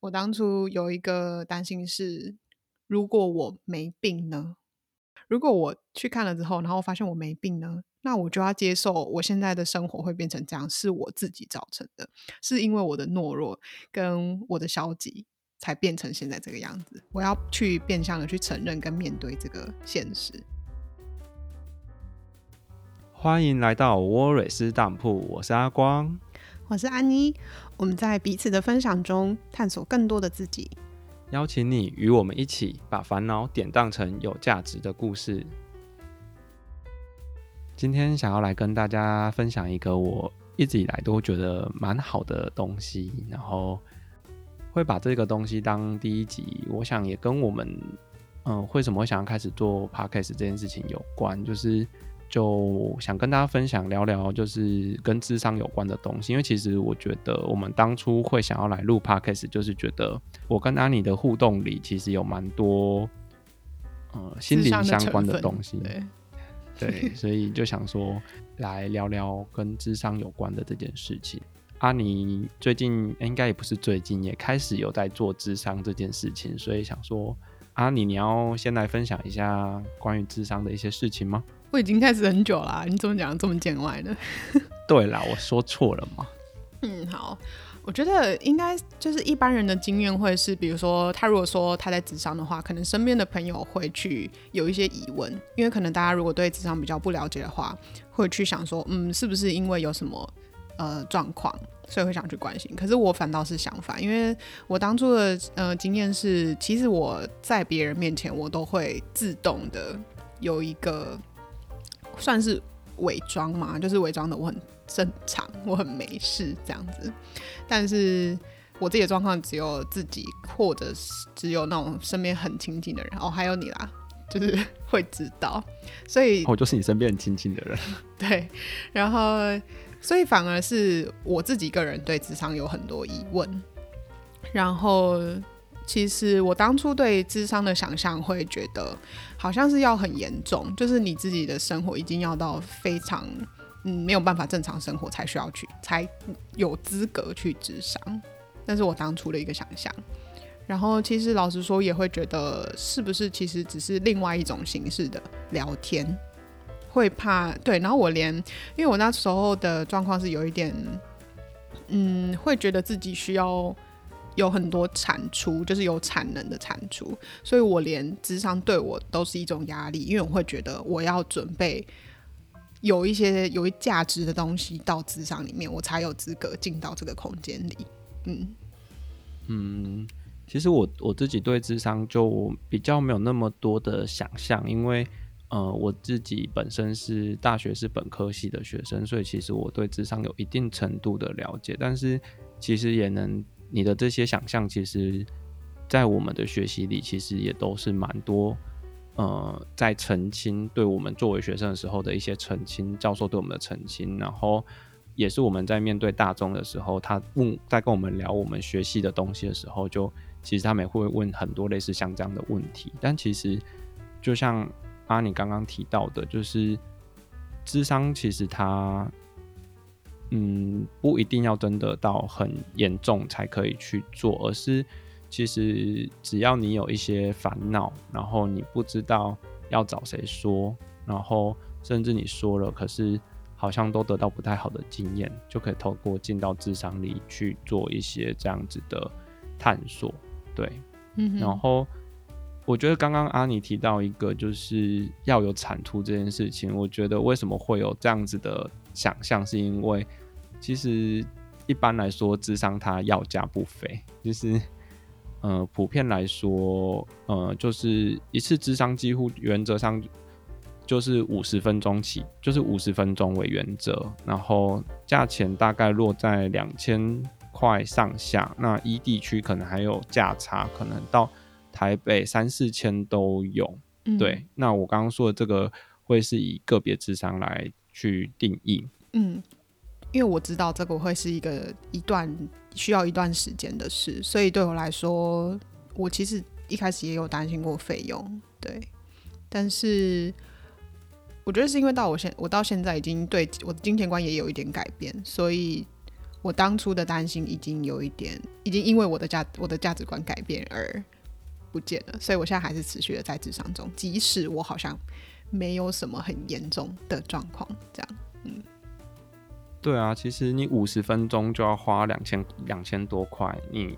我当初有一个担心是，如果我没病呢？如果我去看了之后，然后发现我没病呢？那我就要接受我现在的生活会变成这样，是我自己造成的，是因为我的懦弱跟我的消极才变成现在这个样子。我要去变相的去承认跟面对这个现实。欢迎来到沃瑞斯当铺，我是阿光，我是安妮。我们在彼此的分享中探索更多的自己，邀请你与我们一起把烦恼典当成有价值的故事。今天想要来跟大家分享一个我一直以来都觉得蛮好的东西，然后会把这个东西当第一集。我想也跟我们嗯为什么会想要开始做 podcast 这件事情有关，就是。就想跟大家分享聊聊，就是跟智商有关的东西。因为其实我觉得，我们当初会想要来录 podcast，就是觉得我跟阿妮的互动里，其实有蛮多呃心灵相关的东西。对，对，所以就想说来聊聊跟智商有关的这件事情。阿妮最近应该也不是最近，也开始有在做智商这件事情，所以想说，阿尼，你要先来分享一下关于智商的一些事情吗？我已经开始很久啦，你怎么讲这么见外呢？对啦，我说错了吗。嗯，好，我觉得应该就是一般人的经验会是，比如说他如果说他在咨商的话，可能身边的朋友会去有一些疑问，因为可能大家如果对咨商比较不了解的话，会去想说，嗯，是不是因为有什么呃状况，所以会想去关心。可是我反倒是相反，因为我当初的呃经验是，其实我在别人面前，我都会自动的有一个。算是伪装嘛，就是伪装的我很正常，我很没事这样子。但是我自己的状况只有自己，或者是只有那种身边很亲近的人哦，还有你啦，就是会知道。所以我就是你身边很亲近的人。对，然后所以反而是我自己个人对智商有很多疑问，然后。其实我当初对智商的想象会觉得，好像是要很严重，就是你自己的生活已经要到非常嗯没有办法正常生活才需要去才有资格去智商，那是我当初的一个想象。然后其实老实说也会觉得，是不是其实只是另外一种形式的聊天，会怕对。然后我连因为我那时候的状况是有一点，嗯，会觉得自己需要。有很多产出，就是有产能的产出，所以我连智商对我都是一种压力，因为我会觉得我要准备有一些有价值的东西到智商里面，我才有资格进到这个空间里。嗯嗯，其实我我自己对智商就比较没有那么多的想象，因为呃我自己本身是大学是本科系的学生，所以其实我对智商有一定程度的了解，但是其实也能。你的这些想象，其实，在我们的学习里，其实也都是蛮多，呃，在澄清对我们作为学生的时候的一些澄清，教授对我们的澄清，然后也是我们在面对大众的时候，他问在跟我们聊我们学习的东西的时候，就其实他们也会问很多类似像这样的问题。但其实，就像阿你刚刚提到的，就是智商其实它。嗯，不一定要真的到很严重才可以去做，而是其实只要你有一些烦恼，然后你不知道要找谁说，然后甚至你说了，可是好像都得到不太好的经验，就可以透过进到智商里去做一些这样子的探索。对，嗯，然后我觉得刚刚阿妮提到一个就是要有产出这件事情，我觉得为什么会有这样子的想象，是因为其实一般来说，智商它要价不菲，就是呃，普遍来说，呃，就是一次智商几乎原则上就是五十分钟起，就是五十分钟为原则，然后价钱大概落在两千块上下。那一地区可能还有价差，可能到台北三四千都有。嗯、对，那我刚刚说的这个会是以个别智商来去定义。嗯。因为我知道这个会是一个一段需要一段时间的事，所以对我来说，我其实一开始也有担心过费用，对。但是我觉得是因为到我现我到现在已经对我的金钱观也有一点改变，所以我当初的担心已经有一点，已经因为我的价我的价值观改变而不见了，所以我现在还是持续的在咨商中，即使我好像没有什么很严重的状况，这样，嗯，对啊，其实你五十分钟就要花两千两千多块，你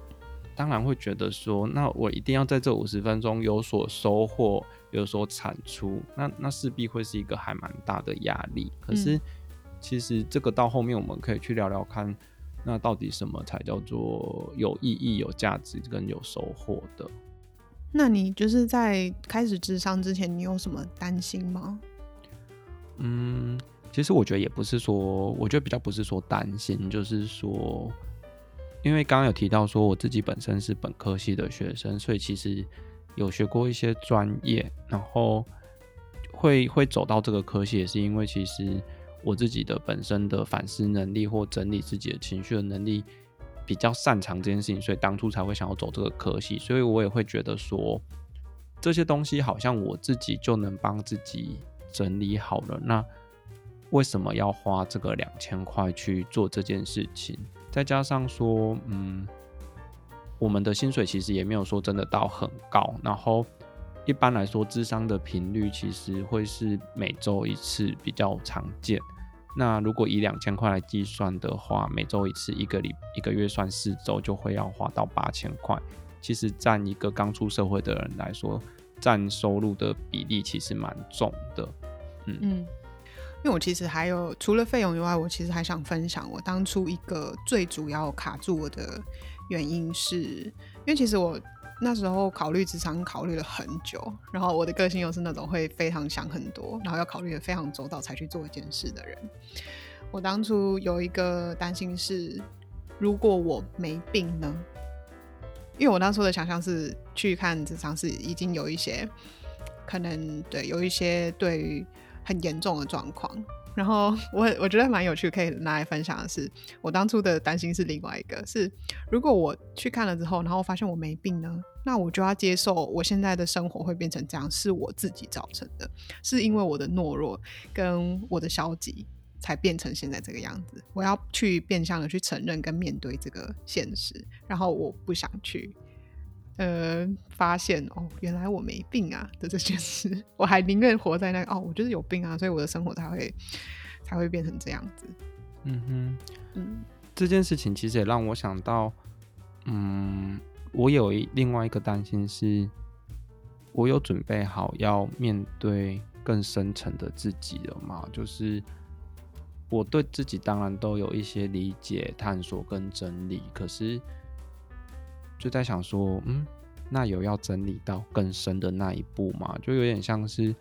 当然会觉得说，那我一定要在这五十分钟有所收获，有所产出，那那势必会是一个还蛮大的压力。可是，嗯其实这个到后面我们可以去聊聊看，那到底什么才叫做有意义、有价值跟有收获的？那你就是在开始智商之前，你有什么担心吗？嗯，其实我觉得也不是说，我觉得比较不是说担心，就是说，因为刚刚有提到说我自己本身是本科系的学生，所以其实有学过一些专业，然后会会走到这个科系，也是因为其实。我自己的本身的反思能力或整理自己的情绪的能力比较擅长这件事情，所以当初才会想要走这个科系。所以我也会觉得说，这些东西好像我自己就能帮自己整理好了。那为什么要花这个两千块去做这件事情？再加上说，嗯，我们的薪水其实也没有说真的到很高，然后。一般来说，咨商的频率其实会是每周一次比较常见。那如果以两千块来计算的话，每周一次，一个礼一个月算四周，就会要花到八千块。其实占一个刚出社会的人来说，占收入的比例其实蛮重的。嗯嗯，因为我其实还有除了费用以外，我其实还想分享我当初一个最主要卡住我的原因是，因为其实我。那时候考虑职场考虑了很久，然后我的个性又是那种会非常想很多，然后要考虑的非常周到才去做一件事的人。我当初有一个担心是，如果我没病呢？因为我当初的想象是去看职场是已经有一些可能对有一些对于很严重的状况。然后我我觉得蛮有趣，可以拿来分享的是，我当初的担心是另外一个，是如果我去看了之后，然后发现我没病呢，那我就要接受我现在的生活会变成这样，是我自己造成的，是因为我的懦弱跟我的消极才变成现在这个样子。我要去变相的去承认跟面对这个现实，然后我不想去。呃，发现哦，原来我没病啊的这件事，我还宁愿活在那个哦，我就是有病啊，所以我的生活才会才会变成这样子。嗯哼，嗯，这件事情其实也让我想到，嗯，我有一另外一个担心是，我有准备好要面对更深层的自己了吗？就是我对自己当然都有一些理解、探索跟整理，可是。就在想说，嗯，那有要整理到更深的那一步吗？就有点像是，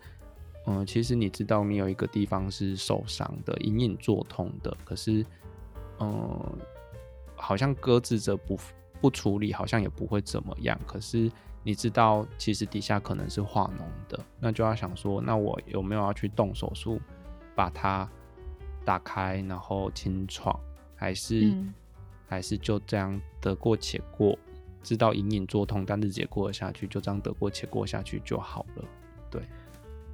嗯、其实你知道你有一个地方是受伤的，隐隐作痛的，可是，嗯、好像搁置着不不处理，好像也不会怎么样。可是你知道，其实底下可能是化脓的，那就要想说，那我有没有要去动手术把它打开，然后清创，还是、嗯、还是就这样得过且过？知道隐隐作痛，但日子也过得下去，就这样得过且过下去就好了。对，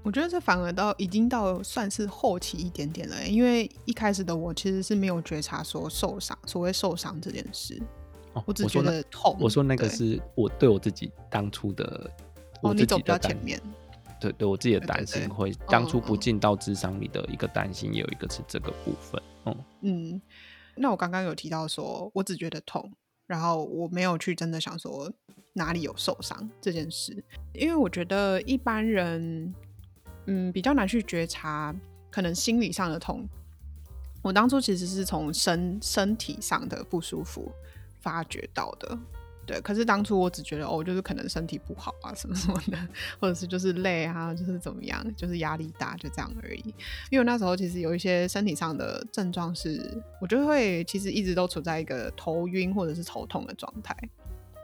我觉得这反而到已经到算是后期一点点了，因为一开始的我其实是没有觉察说受伤，所谓受伤这件事。哦，我只觉得痛。我说那个是我对我自己当初的，哦，你走比较前面。对对，我自己的担心会当初不进到智商里的一个担心，也有一个是这个部分。嗯嗯，那我刚刚有提到说我只觉得痛。然后我没有去真的想说哪里有受伤这件事，因为我觉得一般人，嗯，比较难去觉察可能心理上的痛。我当初其实是从身身体上的不舒服发觉到的。对，可是当初我只觉得哦，就是可能身体不好啊，什么什么的，或者是就是累啊，就是怎么样，就是压力大，就这样而已。因为那时候其实有一些身体上的症状是，我就会其实一直都处在一个头晕或者是头痛的状态。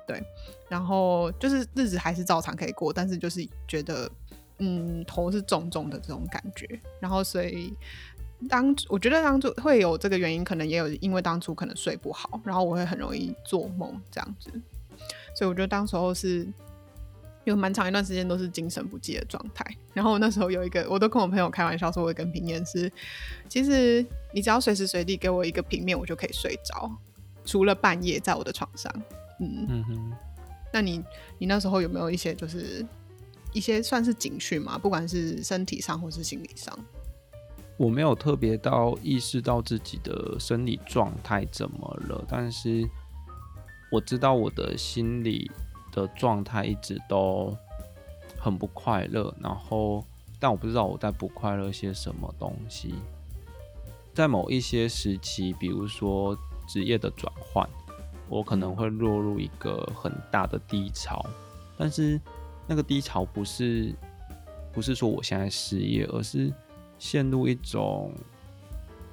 对，然后就是日子还是照常可以过，但是就是觉得嗯，头是重重的这种感觉。然后所以。当我觉得当初会有这个原因，可能也有因为当初可能睡不好，然后我会很容易做梦这样子，所以我觉得当时候是有蛮长一段时间都是精神不济的状态。然后那时候有一个，我都跟我朋友开玩笑说，我有一个平面是，其实你只要随时随地给我一个平面，我就可以睡着，除了半夜在我的床上。嗯嗯哼，那你你那时候有没有一些就是一些算是警讯嘛？不管是身体上或是心理上？我没有特别到意识到自己的生理状态怎么了，但是我知道我的心理的状态一直都很不快乐，然后但我不知道我在不快乐些什么东西。在某一些时期，比如说职业的转换，我可能会落入一个很大的低潮，但是那个低潮不是不是说我现在失业，而是。陷入一种，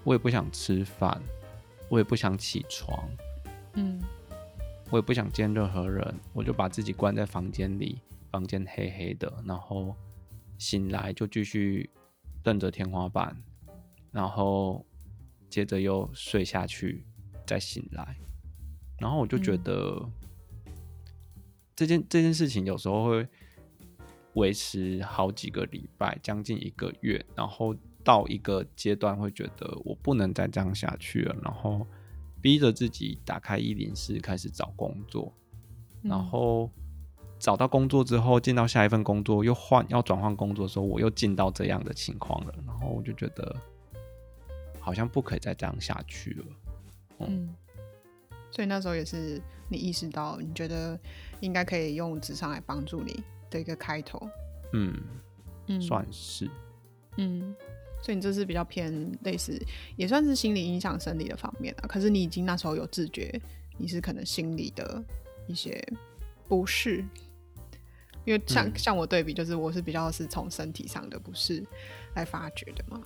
我也不想吃饭，我也不想起床，嗯，我也不想见任何人，我就把自己关在房间里，房间黑黑的，然后醒来就继续瞪着天花板，然后接着又睡下去，再醒来，然后我就觉得、嗯、这件这件事情有时候会。维持好几个礼拜，将近一个月，然后到一个阶段会觉得我不能再这样下去了，然后逼着自己打开一零四开始找工作，然后找到工作之后进到下一份工作，又换要转换工作的时候，我又进到这样的情况了，然后我就觉得好像不可以再这样下去了。嗯，嗯，所以那时候也是你意识到，你觉得应该可以用职场来帮助你。的一个开头，嗯嗯，算是，嗯，所以你这是比较偏类似，也算是心理影响生理的方面啊。可是你已经那时候有自觉，你是可能心理的一些不适，因为像、嗯、像我对比，就是我是比较是从身体上的不适来发觉的嘛。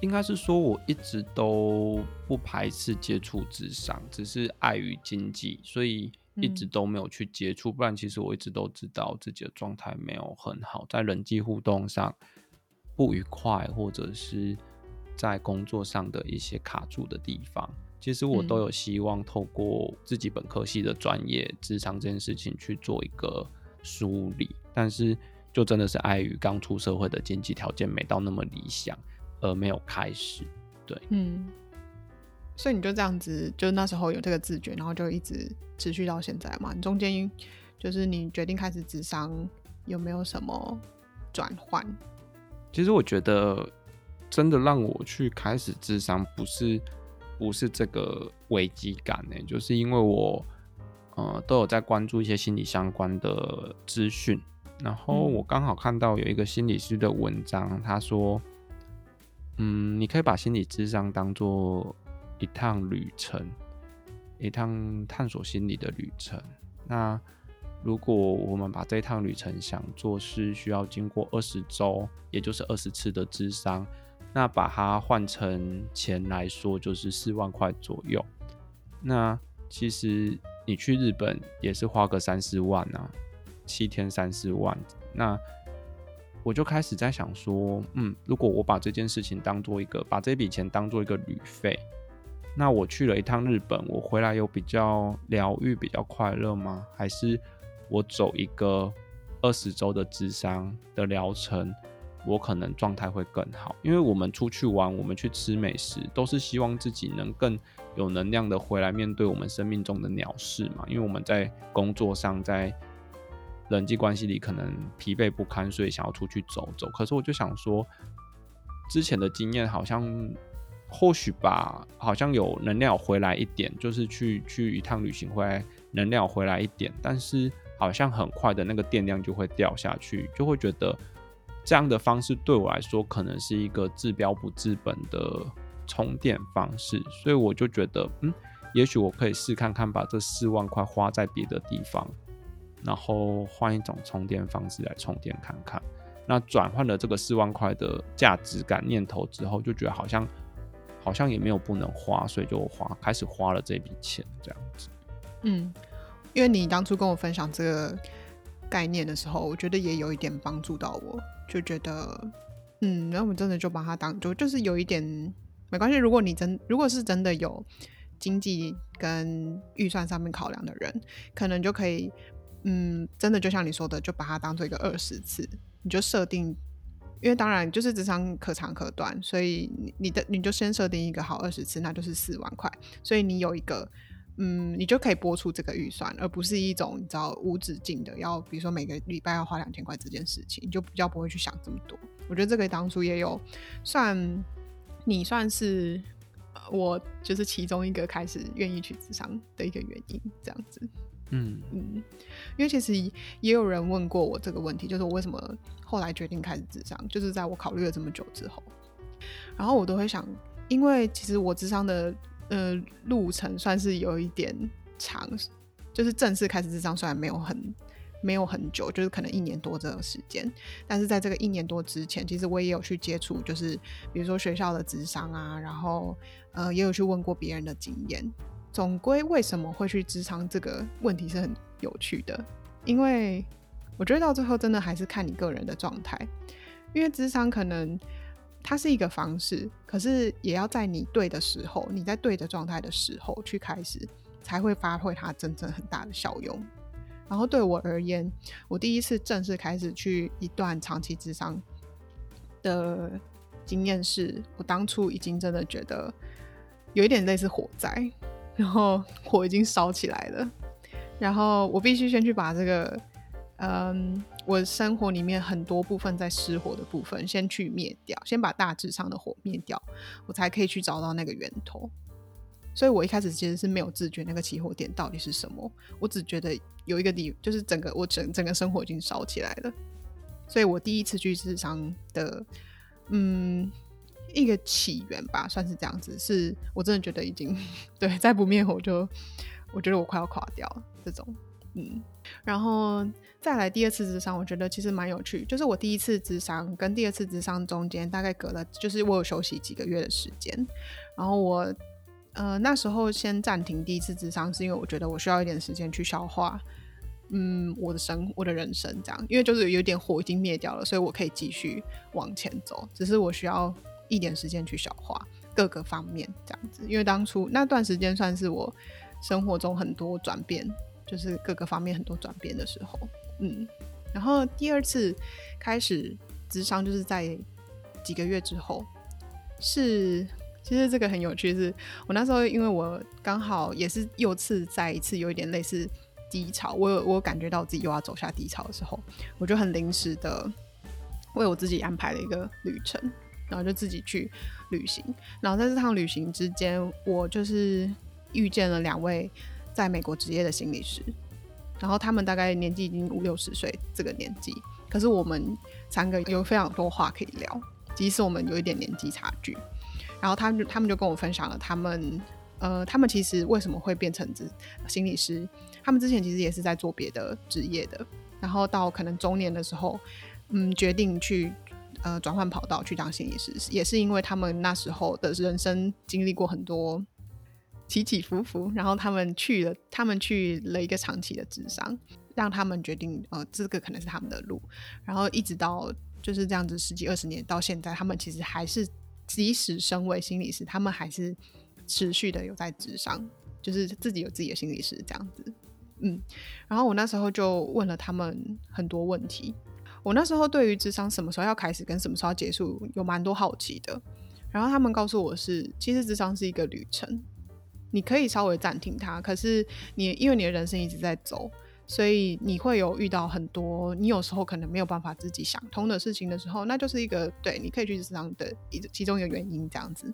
应该是说，我一直都不排斥接触智商，只是碍于经济，所以。一直都没有去接触，不然其实我一直都知道自己的状态没有很好，在人际互动上不愉快，或者是在工作上的一些卡住的地方，其实我都有希望透过自己本科系的专业智商这件事情去做一个梳理，但是就真的是碍于刚出社会的经济条件没到那么理想，而没有开始。对，嗯。所以你就这样子，就那时候有这个自觉，然后就一直持续到现在嘛。你中间就是你决定开始智商，有没有什么转换？其实我觉得，真的让我去开始智商，不是不是这个危机感呢，就是因为我呃都有在关注一些心理相关的资讯，然后我刚好看到有一个心理师的文章，他说，嗯，你可以把心理智商当做。一趟旅程，一趟探索心理的旅程。那如果我们把这趟旅程想做是需要经过二十周，也就是二十次的智商，那把它换成钱来说，就是四万块左右。那其实你去日本也是花个三四万啊，七天三四万。那我就开始在想说，嗯，如果我把这件事情当做一个，把这笔钱当做一个旅费。那我去了一趟日本，我回来有比较疗愈、比较快乐吗？还是我走一个二十周的智商的疗程，我可能状态会更好？因为我们出去玩，我们去吃美食，都是希望自己能更有能量的回来面对我们生命中的鸟事嘛。因为我们在工作上，在人际关系里可能疲惫不堪，所以想要出去走走。可是我就想说，之前的经验好像。或许吧，好像有能量回来一点，就是去去一趟旅行回来，能量回来一点，但是好像很快的那个电量就会掉下去，就会觉得这样的方式对我来说可能是一个治标不治本的充电方式，所以我就觉得，嗯，也许我可以试看看，把这四万块花在别的地方，然后换一种充电方式来充电看看。那转换了这个四万块的价值感念头之后，就觉得好像。好像也没有不能花，所以就花开始花了这笔钱，这样子。嗯，因为你当初跟我分享这个概念的时候，我觉得也有一点帮助到我，就觉得，嗯，那我真的就把它当就就是有一点没关系。如果你真如果是真的有经济跟预算上面考量的人，可能就可以嗯，真的就像你说的，就把它当做一个二十次，你就设定。因为当然就是咨商可长可短，所以你的你就先设定一个好二十次，那就是四万块。所以你有一个，嗯，你就可以拨出这个预算，而不是一种你知道无止境的要，比如说每个礼拜要花两千块这件事情，你就比较不会去想这么多。我觉得这个当初也有算，你算是我就是其中一个开始愿意去咨商的一个原因，这样子。嗯嗯，因为其实也有人问过我这个问题，就是我为什么后来决定开始智商，就是在我考虑了这么久之后，然后我都会想，因为其实我智商的呃路程算是有一点长，就是正式开始智商虽然没有很没有很久，就是可能一年多这个时间，但是在这个一年多之前，其实我也有去接触，就是比如说学校的智商啊，然后呃也有去问过别人的经验。总归为什么会去咨商这个问题是很有趣的，因为我觉得到最后真的还是看你个人的状态，因为咨商可能它是一个方式，可是也要在你对的时候，你在对的状态的时候去开始，才会发挥它真正很大的效用。然后对我而言，我第一次正式开始去一段长期咨商的经验是，我当初已经真的觉得有一点类似火灾。然后火已经烧起来了，然后我必须先去把这个，嗯，我生活里面很多部分在失火的部分先去灭掉，先把大致上的火灭掉，我才可以去找到那个源头。所以我一开始其实是没有自觉那个起火点到底是什么，我只觉得有一个地，就是整个我整整个生活已经烧起来了。所以我第一次去智商的，嗯。一个起源吧，算是这样子。是我真的觉得已经对，再不灭火就，我觉得我快要垮掉了。这种，嗯，然后再来第二次智商，我觉得其实蛮有趣。就是我第一次智商跟第二次智商中间大概隔了，就是我有休息几个月的时间。然后我呃那时候先暂停第一次智商，是因为我觉得我需要一点时间去消化，嗯，我的生我的人生这样，因为就是有点火已经灭掉了，所以我可以继续往前走。只是我需要。一点时间去消化各个方面，这样子，因为当初那段时间算是我生活中很多转变，就是各个方面很多转变的时候，嗯。然后第二次开始咨商，就是在几个月之后，是其实这个很有趣，是我那时候因为我刚好也是又次再一次有一点类似低潮，我有我感觉到自己又要走下低潮的时候，我就很临时的为我自己安排了一个旅程。然后就自己去旅行，然后在这趟旅行之间，我就是遇见了两位在美国职业的心理师，然后他们大概年纪已经五六十岁这个年纪，可是我们三个有非常多话可以聊，即使我们有一点年纪差距。然后他们他们就跟我分享了他们呃，他们其实为什么会变成这心理师，他们之前其实也是在做别的职业的，然后到可能中年的时候，嗯，决定去。呃，转换跑道去当心理师，也是因为他们那时候的人生经历过很多起起伏伏，然后他们去了，他们去了一个长期的智商，让他们决定，呃，这个可能是他们的路，然后一直到就是这样子十几二十年到现在，他们其实还是即使身为心理师，他们还是持续的有在智商，就是自己有自己的心理师这样子，嗯，然后我那时候就问了他们很多问题。我那时候对于智商什么时候要开始跟什么时候要结束有蛮多好奇的，然后他们告诉我是，其实智商是一个旅程，你可以稍微暂停它，可是你因为你的人生一直在走，所以你会有遇到很多你有时候可能没有办法自己想通的事情的时候，那就是一个对你可以去智商的一其中一个原因这样子。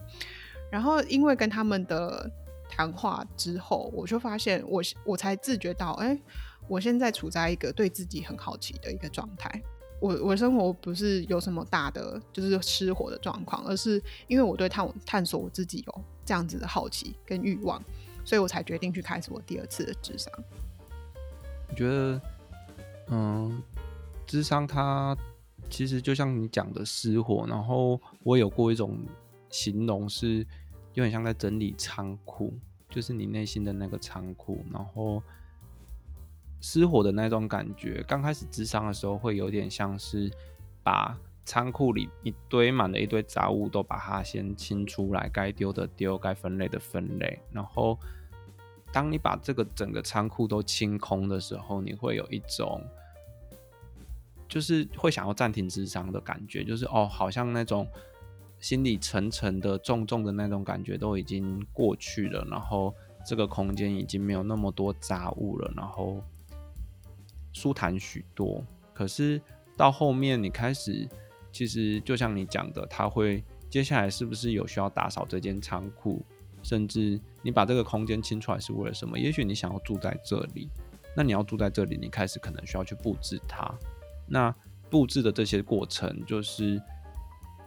然后因为跟他们的谈话之后，我就发现我我才自觉到，哎，我现在处在一个对自己很好奇的一个状态。我我生活不是有什么大的就是失火的状况，而是因为我对探探索我自己有这样子的好奇跟欲望，所以我才决定去开始我第二次的智商。我觉得，嗯，智商它其实就像你讲的失火，然后我有过一种形容是有点像在整理仓库，就是你内心的那个仓库，然后。失火的那种感觉，刚开始智商的时候会有点像是把仓库里一堆满了一堆杂物都把它先清出来，该丢的丢，该分类的分类，然后当你把这个整个仓库都清空的时候，你会有一种，就是会想要暂停智商的感觉，就是哦，好像那种心里沉沉的、重重的那种感觉都已经过去了，然后这个空间已经没有那么多杂物了，然后舒坦许多。可是到后面，你开始，其实就像你讲的，他会接下来是不是有需要打扫这间仓库？甚至你把这个空间清出来是为了什么？也许你想要住在这里，那你要住在这里，你开始可能需要去布置它。那布置的这些过程，就是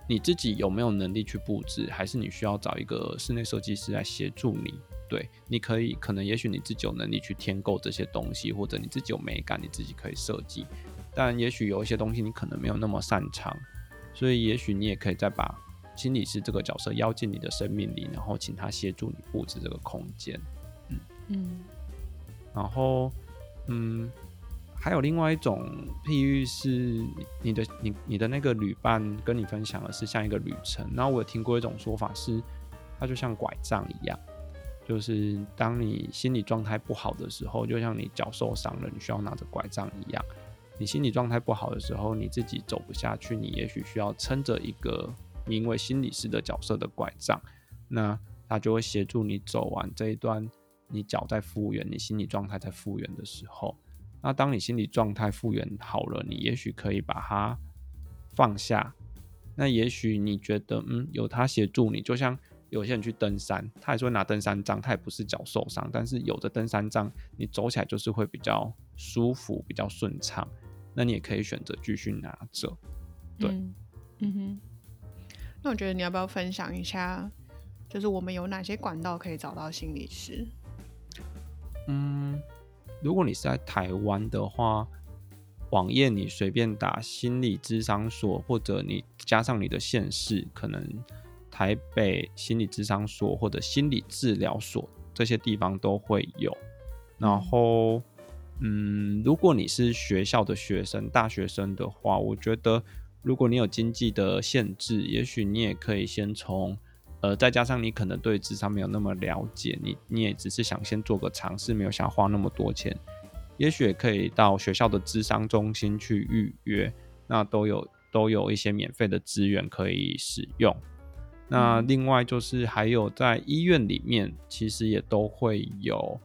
你自己有没有能力去布置，还是你需要找一个室内设计师来协助你？对，你可以，可能也许你自己有能力去添购这些东西，或者你自己有美感，你自己可以设计。但也许有一些东西你可能没有那么擅长，所以也许你也可以再把。心理师这个角色邀进你的生命里，然后请他协助你布置这个空间，嗯嗯，然后嗯，还有另外一种譬喻是，你的你你的那个旅伴跟你分享的是像一个旅程，然后我有听过一种说法是，它就像拐杖一样，就是当你心理状态不好的时候，就像你脚受伤了，你需要拿着拐杖一样，你心理状态不好的时候，你自己走不下去，你也许需要撑着一个。名为心理师的角色的拐杖，那他就会协助你走完这一段，你脚在复原，你心理状态在复原的时候，那当你心理状态复原好了，你也许可以把它放下。那也许你觉得，嗯，有他协助你，就像有些人去登山，他也是会拿登山杖，他也不是脚受伤，但是有的登山杖，你走起来就是会比较舒服，比较顺畅。那你也可以选择继续拿着，对，嗯，嗯哼。那我觉得你要不要分享一下，就是我们有哪些管道可以找到心理师？嗯，如果你是在台湾的话，网页你随便打心理咨商所，或者你加上你的县市，可能台北心理智商所或者心理治疗所这些地方都会有。然后，嗯，如果你是学校的学生、大学生的话，我觉得。如果你有经济的限制，也许你也可以先从，呃，再加上你可能对智商没有那么了解，你你也只是想先做个尝试，没有想花那么多钱，也许也可以到学校的智商中心去预约，那都有都有一些免费的资源可以使用。那另外就是还有在医院里面，其实也都会有，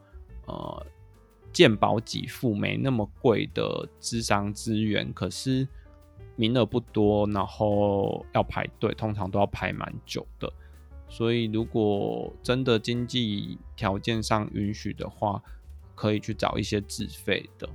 呃，健保给付没那么贵的智商资源，可是。名额不多，然后要排队，通常都要排蛮久的。所以，如果真的经济条件上允许的话，可以去找一些自费的。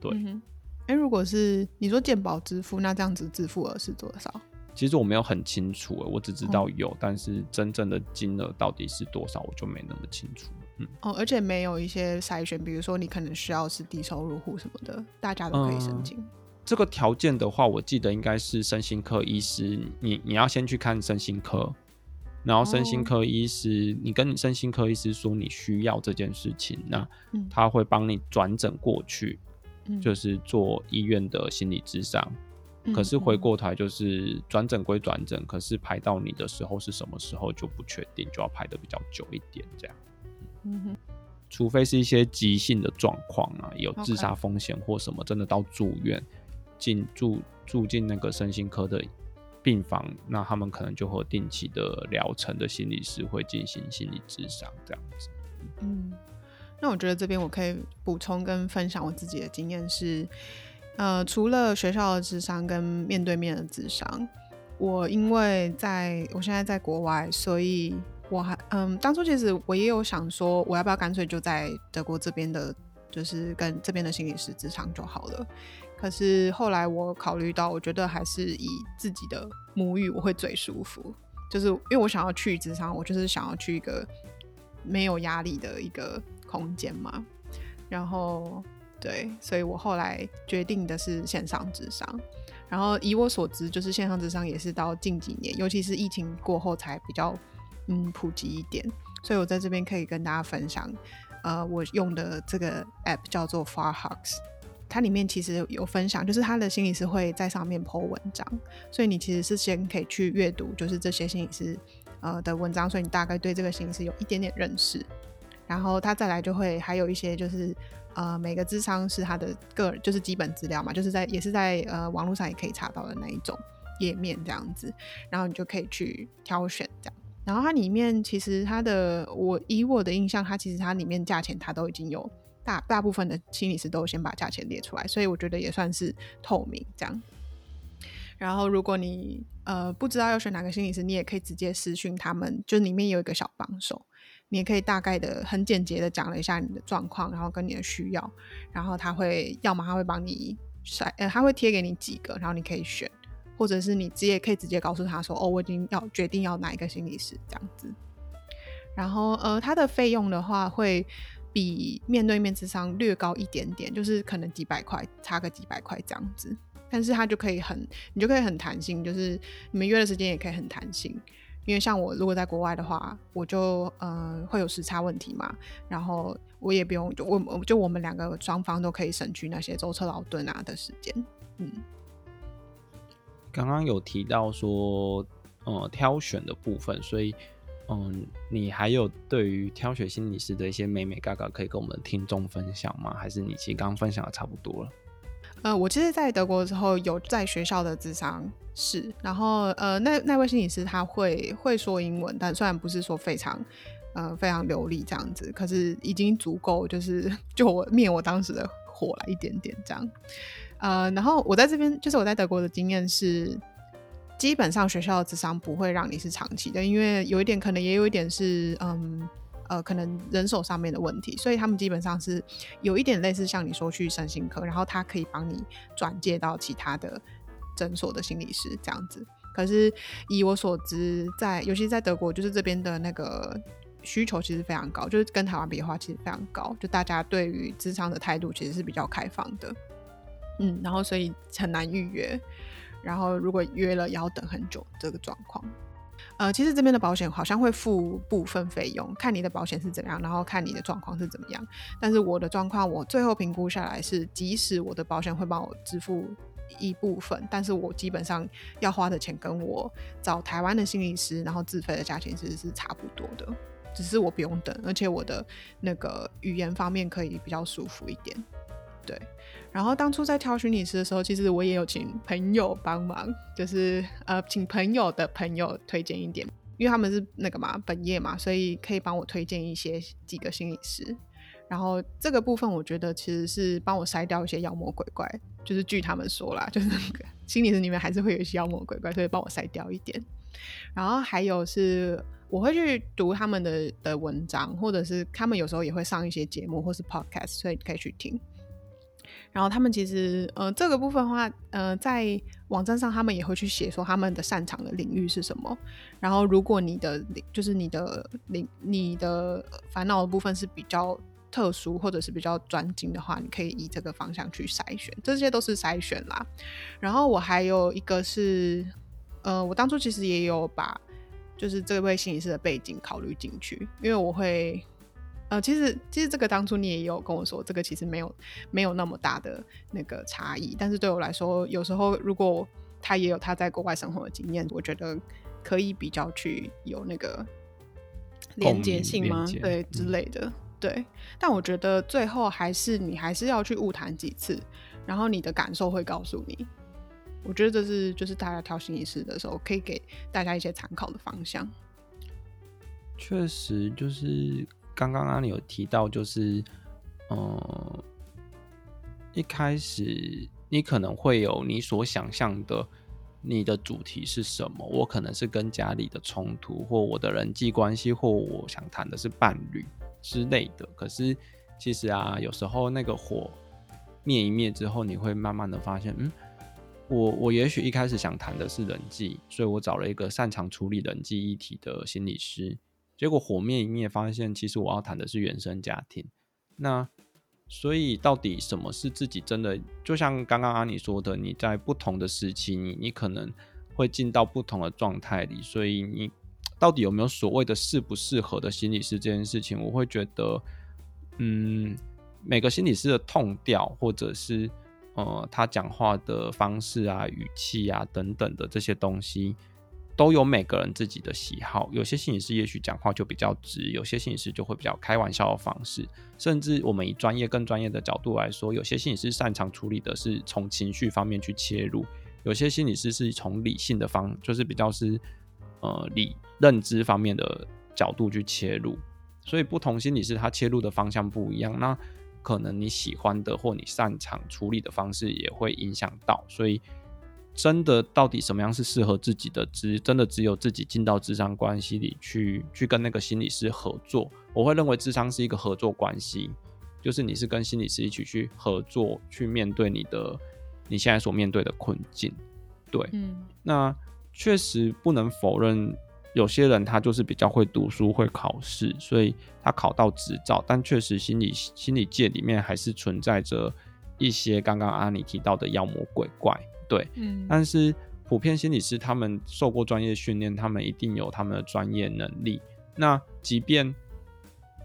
对，哎、嗯欸，如果是你说健保支付，那这样子支付额是多少？其实我没有很清楚，我只知道有，哦、但是真正的金额到底是多少，我就没那么清楚。嗯，哦，而且没有一些筛选，比如说你可能需要是低收入户什么的，大家都可以申请。嗯这个条件的话，我记得应该是身心科医师，你你要先去看身心科，然后身心科医师，你跟你身心科医师说你需要这件事情，那他会帮你转诊过去，就是做医院的心理咨商。可是回过头来就是转诊归转诊，可是排到你的时候是什么时候就不确定，就要排的比较久一点这样。嗯哼，除非是一些急性的状况啊，有自杀风险或什么，真的到住院。进住住进那个身心科的病房，那他们可能就会定期的疗程的心理师会进行心理咨商这样子。嗯，那我觉得这边我可以补充跟分享我自己的经验是，呃，除了学校的智商跟面对面的智商，我因为在我现在在国外，所以我还嗯，当初其实我也有想说，我要不要干脆就在德国这边的，就是跟这边的心理师咨商就好了。可是后来我考虑到，我觉得还是以自己的母语我会最舒服，就是因为我想要去职场，我就是想要去一个没有压力的一个空间嘛。然后对，所以我后来决定的是线上咨商。然后以我所知，就是线上咨商也是到近几年，尤其是疫情过后才比较嗯普及一点。所以我在这边可以跟大家分享，呃，我用的这个 app 叫做 Far Hugs。它里面其实有分享，就是他的心理师会在上面 po 文章，所以你其实是先可以去阅读，就是这些心理师呃的文章，所以你大概对这个心理师有一点点认识。然后他再来就会还有一些就是呃每个智商是他的个就是基本资料嘛，就是在也是在呃网络上也可以查到的那一种页面这样子，然后你就可以去挑选这样。然后它里面其实它的我以我的印象，它其实它里面价钱它都已经有大大部分的心理师都先把价钱列出来，所以我觉得也算是透明这样。然后如果你呃不知道要选哪个心理师，你也可以直接私讯他们，就里面有一个小帮手，你也可以大概的很简洁的讲了一下你的状况，然后跟你的需要，然后他会要么他会帮你筛，呃他会贴给你几个，然后你可以选。或者是你直接可以直接告诉他说：“哦，我已经要决定要哪一个心理师这样子。”然后呃，他的费用的话会比面对面智商略高一点点，就是可能几百块，差个几百块这样子。但是他就可以很，你就可以很弹性，就是你们约的时间也可以很弹性。因为像我如果在国外的话，我就呃会有时差问题嘛，然后我也不用就我就我们两个双方都可以省去那些舟车劳顿啊的时间，嗯。刚刚有提到说，呃，挑选的部分，所以，嗯，你还有对于挑选心理师的一些美美嘎嘎可以跟我们听众分享吗？还是你其实刚刚分享的差不多了？呃，我其实，在德国的时候有在学校的智商室，然后，呃，那那位心理师他会会说英文，但虽然不是说非常，呃，非常流利这样子，可是已经足够，就是 就我灭我当时的火了一点点这样。呃，然后我在这边，就是我在德国的经验是，基本上学校的智商不会让你是长期的，因为有一点可能也有一点是，嗯，呃，可能人手上面的问题，所以他们基本上是有一点类似像你说去身心科，然后他可以帮你转介到其他的诊所的心理师这样子。可是以我所知，在尤其在德国，就是这边的那个需求其实非常高，就是跟台湾比的话，其实非常高，就大家对于咨商的态度其实是比较开放的。嗯，然后所以很难预约，然后如果约了也要等很久，这个状况。呃，其实这边的保险好像会付部分费用，看你的保险是怎样，然后看你的状况是怎么样。但是我的状况，我最后评估下来是，即使我的保险会帮我支付一部分，但是我基本上要花的钱跟我找台湾的心理师，然后自费的价钱其实是差不多的，只是我不用等，而且我的那个语言方面可以比较舒服一点。对，然后当初在挑选理师的时候，其实我也有请朋友帮忙，就是呃，请朋友的朋友推荐一点，因为他们是那个嘛本业嘛，所以可以帮我推荐一些几个心理师。然后这个部分我觉得其实是帮我筛掉一些妖魔鬼怪，就是据他们说啦，就是那个心理师里面还是会有一些妖魔鬼怪，所以帮我筛掉一点。然后还有是我会去读他们的的文章，或者是他们有时候也会上一些节目或是 podcast，所以可以去听。然后他们其实，呃，这个部分的话，呃，在网站上他们也会去写说他们的擅长的领域是什么。然后，如果你的就是你的领你的烦恼的部分是比较特殊或者是比较专精的话，你可以以这个方向去筛选，这些都是筛选啦。然后我还有一个是，呃，我当初其实也有把就是这位心理师的背景考虑进去，因为我会。呃，其实其实这个当初你也有跟我说，这个其实没有没有那么大的那个差异。但是对我来说，有时候如果他也有他在国外生活的经验，我觉得可以比较去有那个连接性吗？对之类的。对，但我觉得最后还是你还是要去误谈几次，然后你的感受会告诉你。我觉得这是就是大家挑心理师的时候，可以给大家一些参考的方向。确实就是。刚刚啊，你有提到，就是，嗯，一开始你可能会有你所想象的，你的主题是什么？我可能是跟家里的冲突，或我的人际关系，或我想谈的是伴侣之类的。可是其实啊，有时候那个火灭一灭之后，你会慢慢的发现，嗯，我我也许一开始想谈的是人际，所以我找了一个擅长处理人际议题的心理师。结果火灭一灭，发现其实我要谈的是原生家庭。那所以到底什么是自己真的？就像刚刚阿妮说的，你在不同的时期，你你可能会进到不同的状态里。所以你到底有没有所谓的适不适合的心理师这件事情，我会觉得，嗯，每个心理师的 tone，或者是呃他讲话的方式啊、语气啊等等的这些东西。都有每个人自己的喜好，有些心理师也许讲话就比较直，有些心理师就会比较开玩笑的方式，甚至我们以专业更专业的角度来说，有些心理师擅长处理的是从情绪方面去切入，有些心理师是从理性的方，就是比较是呃理认知方面的角度去切入，所以不同心理师他切入的方向不一样，那可能你喜欢的或你擅长处理的方式也会影响到，所以。真的到底什么样是适合自己的？只真的只有自己进到智商关系里去，去跟那个心理师合作。我会认为智商是一个合作关系，就是你是跟心理师一起去合作，去面对你的你现在所面对的困境。对，嗯，那确实不能否认，有些人他就是比较会读书、会考试，所以他考到执照。但确实心理心理界里面还是存在着一些刚刚阿妮提到的妖魔鬼怪。对，嗯，但是普遍心理师他们受过专业训练，他们一定有他们的专业能力。那即便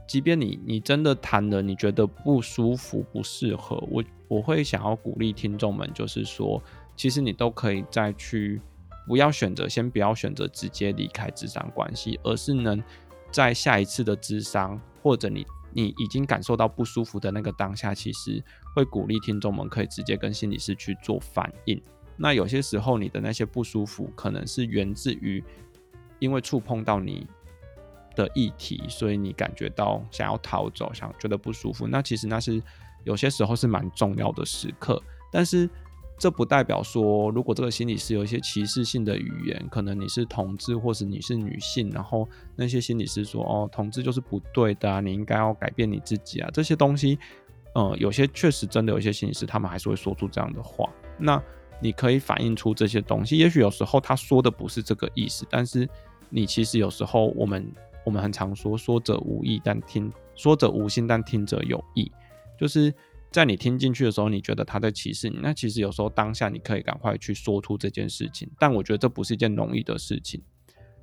即便你你真的谈了，你觉得不舒服、不适合，我我会想要鼓励听众们，就是说，其实你都可以再去，不要选择，先不要选择直接离开智商关系，而是能在下一次的智商，或者你你已经感受到不舒服的那个当下，其实会鼓励听众们可以直接跟心理师去做反应。那有些时候，你的那些不舒服，可能是源自于因为触碰到你的议题，所以你感觉到想要逃走，想觉得不舒服。那其实那是有些时候是蛮重要的时刻，但是这不代表说，如果这个心理师有一些歧视性的语言，可能你是同志或是你是女性，然后那些心理师说哦，同志就是不对的啊，你应该要改变你自己啊，这些东西，呃，有些确实真的有一些心理师，他们还是会说出这样的话。那你可以反映出这些东西，也许有时候他说的不是这个意思，但是你其实有时候我们我们很常说，说者无意，但听说者无心，但听者有意，就是在你听进去的时候，你觉得他在歧视你，那其实有时候当下你可以赶快去说出这件事情，但我觉得这不是一件容易的事情，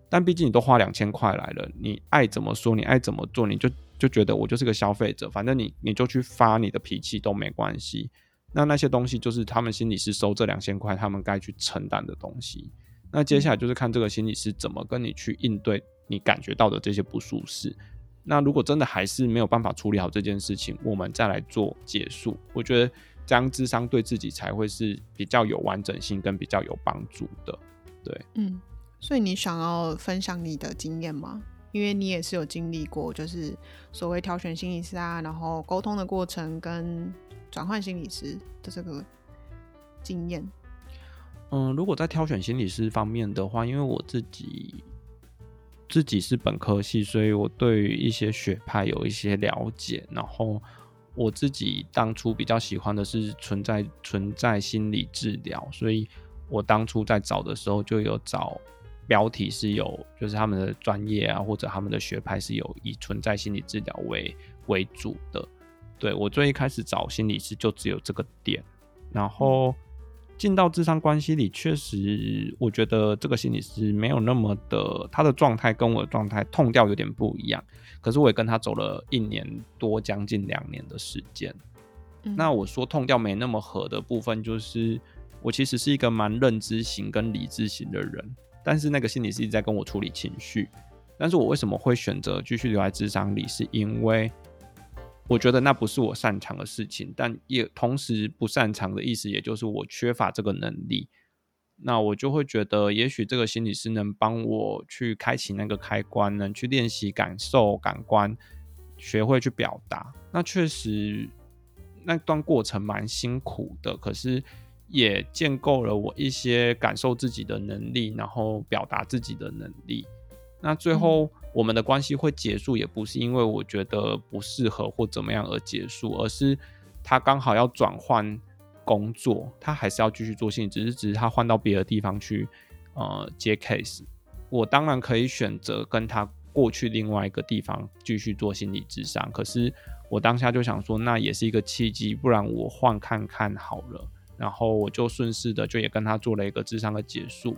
但毕竟你都花两千块来了，你爱怎么说，你爱怎么做，你就就觉得我就是个消费者，反正你你就去发你的脾气都没关系。那那些东西就是他们心理师收这两千块，他们该去承担的东西。那接下来就是看这个心理师怎么跟你去应对你感觉到的这些不舒适。那如果真的还是没有办法处理好这件事情，我们再来做结束。我觉得这样智商对自己才会是比较有完整性跟比较有帮助的。对，嗯，所以你想要分享你的经验吗？因为你也是有经历过，就是所谓挑选心理师啊，然后沟通的过程跟。转换心理师的这个经验，嗯，如果在挑选心理师方面的话，因为我自己自己是本科系，所以我对于一些学派有一些了解。然后我自己当初比较喜欢的是存在存在心理治疗，所以我当初在找的时候就有找标题是有，就是他们的专业啊，或者他们的学派是有以存在心理治疗为为主的。对，我最一开始找心理师就只有这个点，然后进到智商关系里，确实我觉得这个心理师没有那么的，他的状态跟我的状态痛调有点不一样。可是我也跟他走了一年多，将近两年的时间。嗯。那我说痛调没那么合的部分，就是我其实是一个蛮认知型跟理智型的人，但是那个心理师一直在跟我处理情绪。但是我为什么会选择继续留在咨商里，是因为。我觉得那不是我擅长的事情，但也同时不擅长的意思，也就是我缺乏这个能力。那我就会觉得，也许这个心理师能帮我去开启那个开关，能去练习感受感官，学会去表达。那确实那段过程蛮辛苦的，可是也建构了我一些感受自己的能力，然后表达自己的能力。那最后。嗯我们的关系会结束，也不是因为我觉得不适合或怎么样而结束，而是他刚好要转换工作，他还是要继续做心理，只是只是他换到别的地方去，呃，接 case。我当然可以选择跟他过去另外一个地方继续做心理咨商，可是我当下就想说，那也是一个契机，不然我换看看好了。然后我就顺势的就也跟他做了一个智商的结束。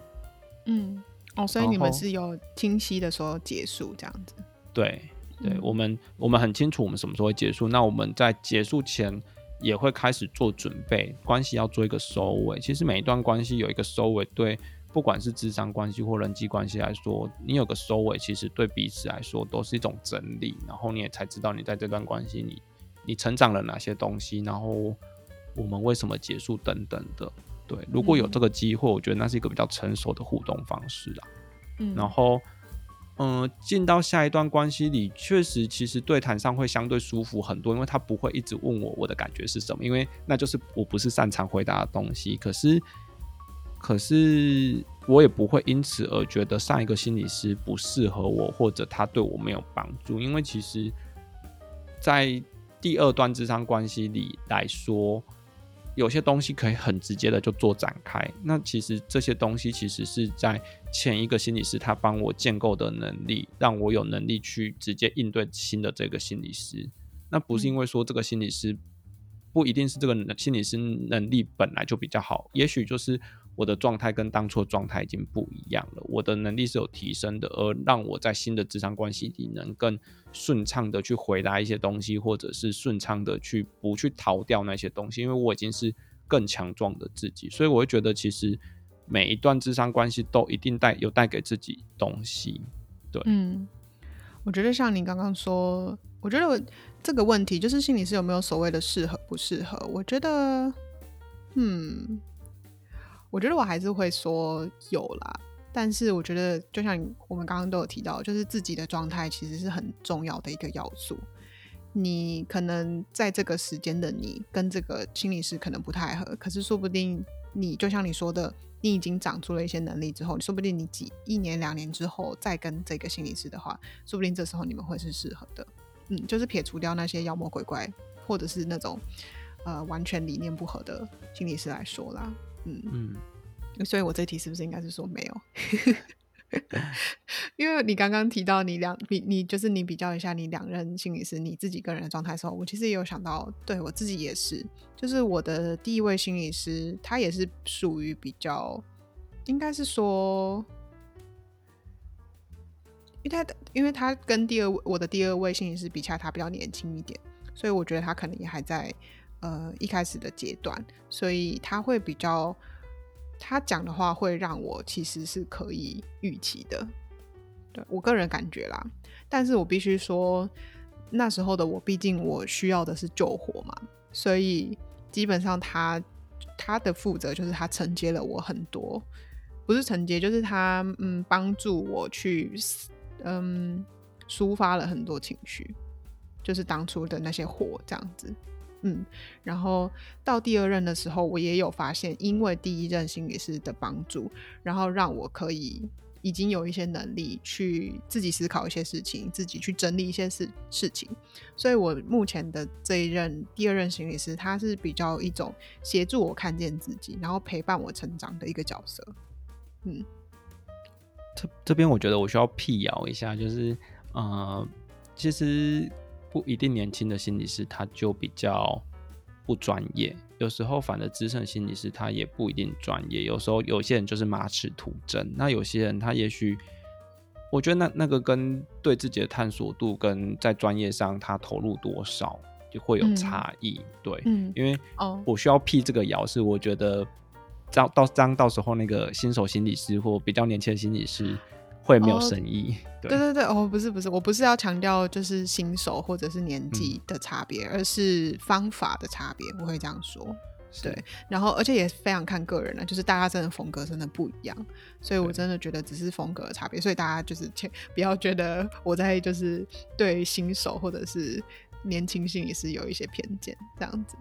嗯。哦，所以你们是有清晰的说结束这样子？对，对，我们我们很清楚我们什么时候会结束。那我们在结束前也会开始做准备，关系要做一个收尾。其实每一段关系有一个收尾，对不管是智商关系或人际关系来说，你有个收尾，其实对彼此来说都是一种整理，然后你也才知道你在这段关系里你成长了哪些东西，然后我们为什么结束等等的。对，如果有这个机会，我觉得那是一个比较成熟的互动方式啦。嗯，然后。嗯，进到下一段关系里，确实其实对谈上会相对舒服很多，因为他不会一直问我我的感觉是什么，因为那就是我不是擅长回答的东西。可是，可是我也不会因此而觉得上一个心理师不适合我，或者他对我没有帮助，因为其实，在第二段智商关系里来说。有些东西可以很直接的就做展开，那其实这些东西其实是在前一个心理师他帮我建构的能力，让我有能力去直接应对新的这个心理师。那不是因为说这个心理师不一定是这个心理师能力本来就比较好，也许就是。我的状态跟当初状态已经不一样了，我的能力是有提升的，而让我在新的智商关系里能更顺畅的去回答一些东西，或者是顺畅的去不去逃掉那些东西，因为我已经是更强壮的自己，所以我会觉得其实每一段智商关系都一定带有带给自己东西。对，嗯，我觉得像你刚刚说，我觉得这个问题就是心理是有没有所谓的适合不适合？我觉得，嗯。我觉得我还是会说有啦，但是我觉得就像我们刚刚都有提到，就是自己的状态其实是很重要的一个要素。你可能在这个时间的你跟这个心理师可能不太合，可是说不定你就像你说的，你已经长出了一些能力之后，说不定你几一年两年之后再跟这个心理师的话，说不定这时候你们会是适合的。嗯，就是撇除掉那些妖魔鬼怪或者是那种呃完全理念不合的心理师来说啦。嗯嗯，所以我这题是不是应该是说没有？因为你刚刚提到你两比你就是你比较一下你两任心理师你自己个人的状态的时候，我其实也有想到，对我自己也是，就是我的第一位心理师，他也是属于比较，应该是说，因为他因为他跟第二我的第二位心理师比起来，他比较年轻一点，所以我觉得他可能也还在。呃，一开始的阶段，所以他会比较，他讲的话会让我其实是可以预期的，对我个人感觉啦。但是我必须说，那时候的我，毕竟我需要的是救火嘛，所以基本上他他的负责就是他承接了我很多，不是承接，就是他嗯帮助我去嗯抒发了很多情绪，就是当初的那些火这样子。嗯，然后到第二任的时候，我也有发现，因为第一任心理师的帮助，然后让我可以已经有一些能力去自己思考一些事情，自己去整理一些事事情。所以我目前的这一任第二任心理师，他是比较一种协助我看见自己，然后陪伴我成长的一个角色。嗯，这这边我觉得我需要辟谣一下，就是呃，其实。不一定年轻的心理师他就比较不专业，有时候反而资深心理师他也不一定专业。有时候有些人就是马齿徒真，那有些人他也许，我觉得那那个跟对自己的探索度跟在专业上他投入多少就会有差异。嗯、对，嗯、因为我需要辟这个谣，是我觉得到到当到时候那个新手心理师或比较年轻的心理师。会没有生意，哦、对，对对对，哦，不是不是，我不是要强调就是新手或者是年纪的差别，嗯、而是方法的差别，我会这样说。对，然后而且也非常看个人了，就是大家真的风格真的不一样，所以我真的觉得只是风格的差别，所以大家就是切不要觉得我在就是对新手或者是年轻性也是有一些偏见这样子。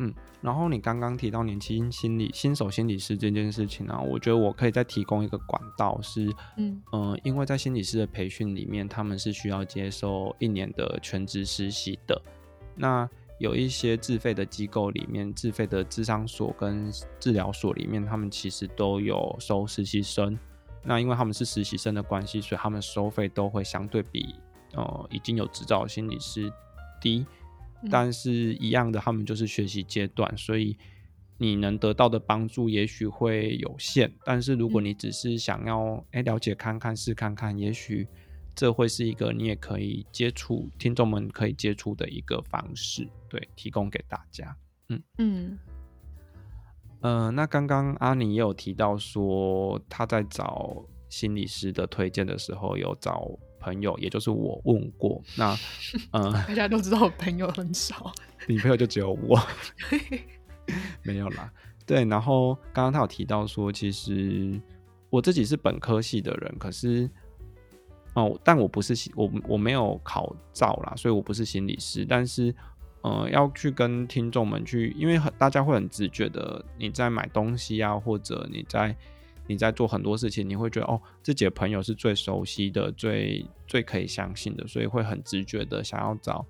嗯，然后你刚刚提到年轻心理新手心理师这件事情呢、啊，我觉得我可以再提供一个管道是，嗯嗯、呃，因为在心理师的培训里面，他们是需要接受一年的全职实习的。那有一些自费的机构里面，自费的智商所跟治疗所里面，他们其实都有收实习生。那因为他们是实习生的关系，所以他们收费都会相对比呃已经有执照的心理师低。但是，一样的，他们就是学习阶段，所以你能得到的帮助也许会有限。但是，如果你只是想要诶、欸、了解看看试看看，也许这会是一个你也可以接触听众们可以接触的一个方式，对，提供给大家。嗯嗯。呃，那刚刚阿尼也有提到说，他在找心理师的推荐的时候，有找朋友，也就是我问过。那，呃，大家都知道我朋友很少，你朋友就只有我，没有啦。对，然后刚刚他有提到说，其实我自己是本科系的人，可是哦，但我不是我我没有考照啦，所以我不是心理师。但是，呃，要去跟听众们去，因为很大家会很直觉的，你在买东西啊，或者你在你在做很多事情，你会觉得哦，自己的朋友是最熟悉的、最最可以相信的，所以会很直觉的想要找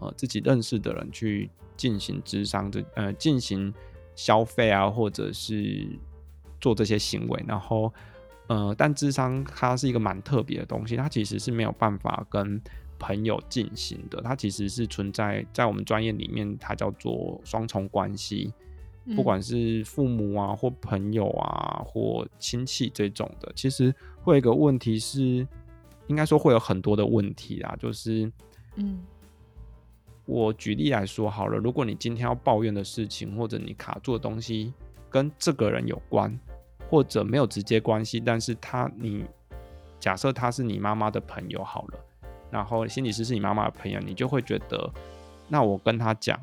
呃自己认识的人去进行智商的呃进行。消费啊，或者是做这些行为，然后，呃，但智商它是一个蛮特别的东西，它其实是没有办法跟朋友进行的，它其实是存在在我们专业里面，它叫做双重关系，不管是父母啊，或朋友啊，或亲戚这种的，其实会有一个问题是，应该说会有很多的问题啊，就是，嗯。我举例来说好了，如果你今天要抱怨的事情，或者你卡住的东西跟这个人有关，或者没有直接关系，但是他你假设他是你妈妈的朋友好了，然后心理师是你妈妈的朋友，你就会觉得，那我跟他讲，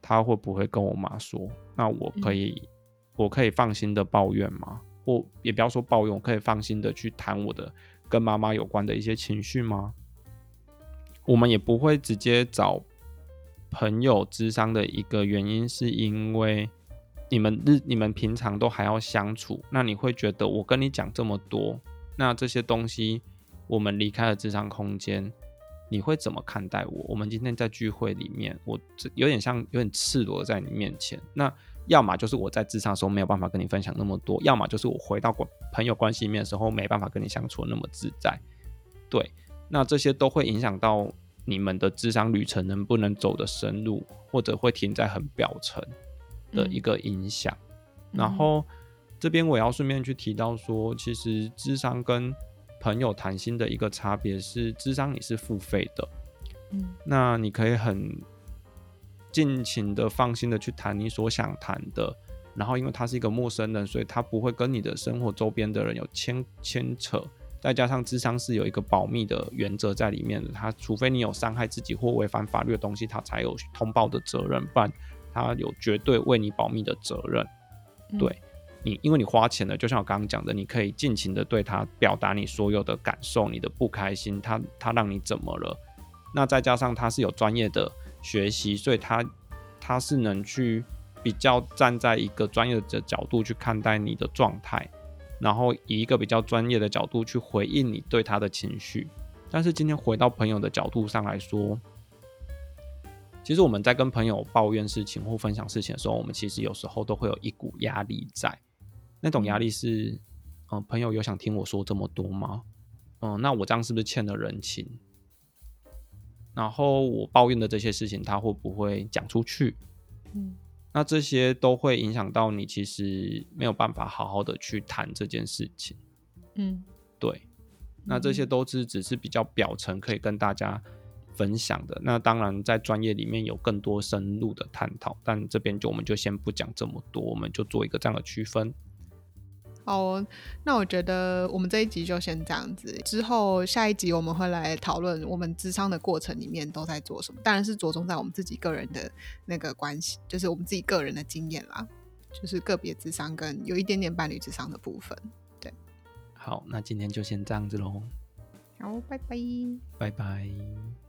他会不会跟我妈说？那我可以，嗯、我可以放心的抱怨吗？或也不要说抱怨，我可以放心的去谈我的跟妈妈有关的一些情绪吗？我们也不会直接找。朋友咨商的一个原因，是因为你们日你们平常都还要相处，那你会觉得我跟你讲这么多，那这些东西我们离开了智商空间，你会怎么看待我？我们今天在聚会里面，我这有点像有点赤裸在你面前，那要么就是我在智商的时候没有办法跟你分享那么多，要么就是我回到朋友关系里面的时候没办法跟你相处那么自在，对，那这些都会影响到。你们的智商旅程能不能走得深入，或者会停在很表层的一个影响？嗯、然后、嗯、这边我要顺便去提到说，其实智商跟朋友谈心的一个差别是，智商你是付费的，嗯，那你可以很尽情的、放心的去谈你所想谈的。然后因为他是一个陌生人，所以他不会跟你的生活周边的人有牵牵扯。再加上智商是有一个保密的原则在里面的，他除非你有伤害自己或违反法律的东西，他才有通报的责任，不然他有绝对为你保密的责任。嗯、对你，因为你花钱了，就像我刚刚讲的，你可以尽情的对他表达你所有的感受，你的不开心，他他让你怎么了？那再加上他是有专业的学习，所以他他是能去比较站在一个专业的角度去看待你的状态。然后以一个比较专业的角度去回应你对他的情绪，但是今天回到朋友的角度上来说，其实我们在跟朋友抱怨事情或分享事情的时候，我们其实有时候都会有一股压力在，那种压力是，嗯、呃，朋友有想听我说这么多吗？嗯、呃，那我这样是不是欠了人情？然后我抱怨的这些事情，他会不会讲出去？嗯。那这些都会影响到你，其实没有办法好好的去谈这件事情。嗯，对。那这些都是只是比较表层可以跟大家分享的。那当然，在专业里面有更多深入的探讨，但这边就我们就先不讲这么多，我们就做一个这样的区分。好，那我觉得我们这一集就先这样子。之后下一集我们会来讨论我们智商的过程里面都在做什么，当然是着重在我们自己个人的那个关系，就是我们自己个人的经验啦，就是个别智商跟有一点点伴侣智商的部分。对，好，那今天就先这样子喽。好，拜拜，拜拜。